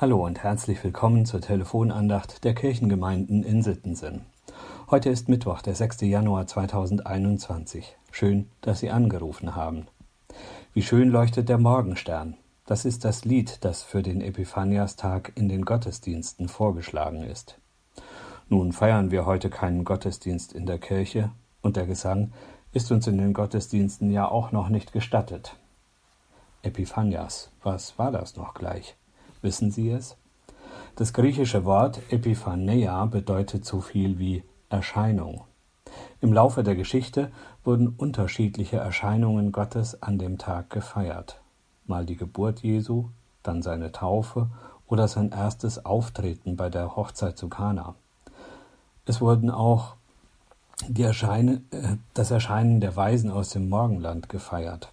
Hallo und herzlich willkommen zur Telefonandacht der Kirchengemeinden in Sittensen. Heute ist Mittwoch, der 6. Januar 2021. Schön, dass Sie angerufen haben. Wie schön leuchtet der Morgenstern. Das ist das Lied, das für den Epiphaniastag in den Gottesdiensten vorgeschlagen ist. Nun feiern wir heute keinen Gottesdienst in der Kirche und der Gesang ist uns in den Gottesdiensten ja auch noch nicht gestattet. Epiphanias, was war das noch gleich? Wissen Sie es? Das griechische Wort Epiphaneia bedeutet so viel wie Erscheinung. Im Laufe der Geschichte wurden unterschiedliche Erscheinungen Gottes an dem Tag gefeiert. Mal die Geburt Jesu, dann seine Taufe oder sein erstes Auftreten bei der Hochzeit zu Kana. Es wurden auch Erscheine, äh, das Erscheinen der Weisen aus dem Morgenland gefeiert.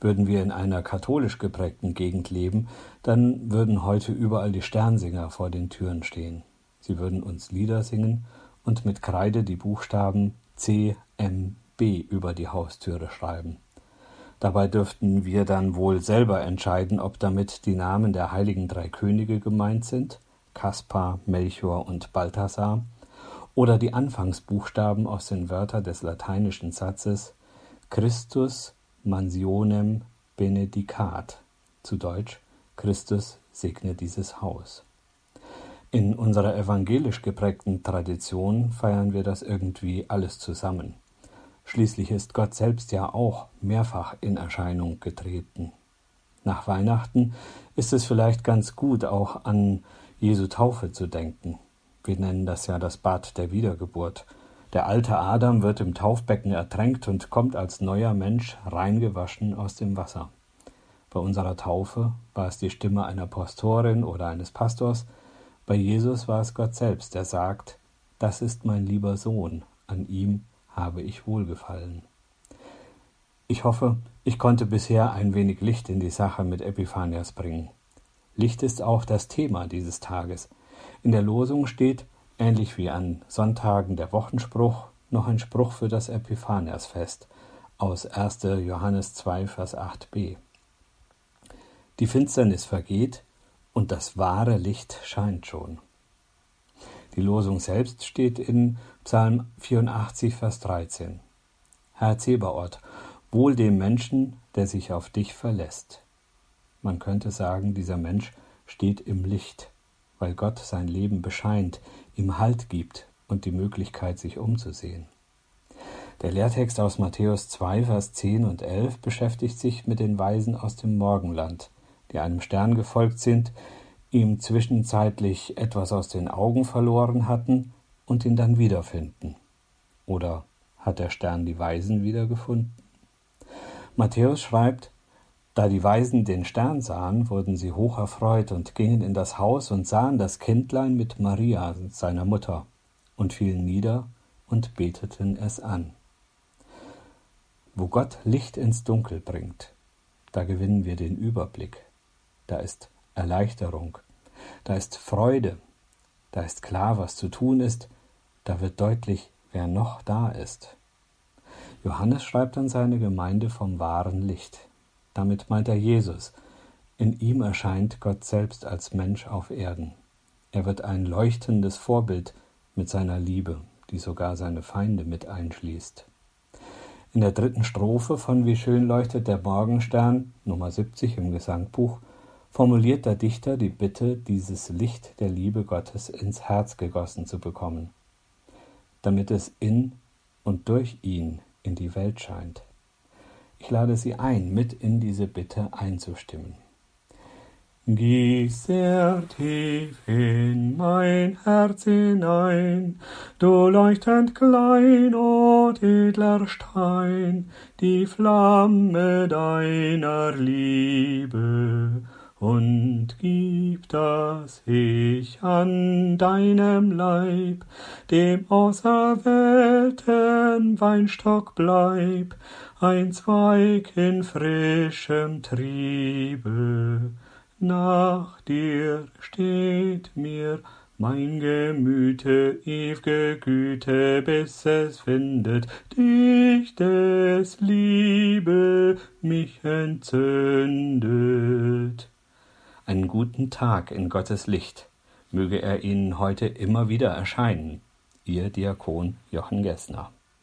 Würden wir in einer katholisch geprägten Gegend leben, dann würden heute überall die Sternsinger vor den Türen stehen. Sie würden uns Lieder singen und mit Kreide die Buchstaben C, M, B über die Haustüre schreiben. Dabei dürften wir dann wohl selber entscheiden, ob damit die Namen der heiligen drei Könige gemeint sind, Kaspar, Melchior und Balthasar, oder die Anfangsbuchstaben aus den Wörtern des lateinischen Satzes Christus, Mansionem benedicat, zu Deutsch Christus segne dieses Haus. In unserer evangelisch geprägten Tradition feiern wir das irgendwie alles zusammen. Schließlich ist Gott selbst ja auch mehrfach in Erscheinung getreten. Nach Weihnachten ist es vielleicht ganz gut, auch an Jesu Taufe zu denken. Wir nennen das ja das Bad der Wiedergeburt. Der alte Adam wird im Taufbecken ertränkt und kommt als neuer Mensch reingewaschen aus dem Wasser. Bei unserer Taufe war es die Stimme einer Pastorin oder eines Pastors, bei Jesus war es Gott selbst, der sagt, das ist mein lieber Sohn, an ihm habe ich wohlgefallen. Ich hoffe, ich konnte bisher ein wenig Licht in die Sache mit Epiphanias bringen. Licht ist auch das Thema dieses Tages. In der Losung steht, ähnlich wie an Sonntagen der Wochenspruch, noch ein Spruch für das Epiphaniasfest aus 1. Johannes 2, Vers 8b. Die Finsternis vergeht und das wahre Licht scheint schon. Die Losung selbst steht in Psalm 84, Vers 13. Herr Zebaoth, wohl dem Menschen, der sich auf dich verlässt. Man könnte sagen, dieser Mensch steht im Licht weil Gott sein Leben bescheint, ihm Halt gibt und die Möglichkeit, sich umzusehen. Der Lehrtext aus Matthäus 2, Vers 10 und 11 beschäftigt sich mit den Weisen aus dem Morgenland, die einem Stern gefolgt sind, ihm zwischenzeitlich etwas aus den Augen verloren hatten und ihn dann wiederfinden. Oder hat der Stern die Weisen wiedergefunden? Matthäus schreibt, da die Weisen den Stern sahen, wurden sie hoch erfreut und gingen in das Haus und sahen das Kindlein mit Maria, seiner Mutter, und fielen nieder und beteten es an. Wo Gott Licht ins Dunkel bringt, da gewinnen wir den Überblick, da ist Erleichterung, da ist Freude, da ist klar, was zu tun ist, da wird deutlich, wer noch da ist. Johannes schreibt an seine Gemeinde vom wahren Licht. Damit meint er Jesus. In ihm erscheint Gott selbst als Mensch auf Erden. Er wird ein leuchtendes Vorbild mit seiner Liebe, die sogar seine Feinde mit einschließt. In der dritten Strophe von Wie schön leuchtet der Morgenstern, Nummer 70 im Gesangbuch, formuliert der Dichter die Bitte, dieses Licht der Liebe Gottes ins Herz gegossen zu bekommen, damit es in und durch ihn in die Welt scheint. Lade Sie ein, mit in diese Bitte einzustimmen. Gieß sehr tief in mein Herz hinein, du leuchtend klein und edler Stein, die Flamme deiner Liebe, und gib, dass ich an deinem Leib, dem auserwählten Weinstock bleib, ein Zweig in frischem Triebe. Nach dir steht mir mein Gemüte, ew'ge Güte, bis es findet dich des Liebe mich entzündet. Einen guten Tag in Gottes Licht. Möge er Ihnen heute immer wieder erscheinen. Ihr Diakon Jochen Gessner.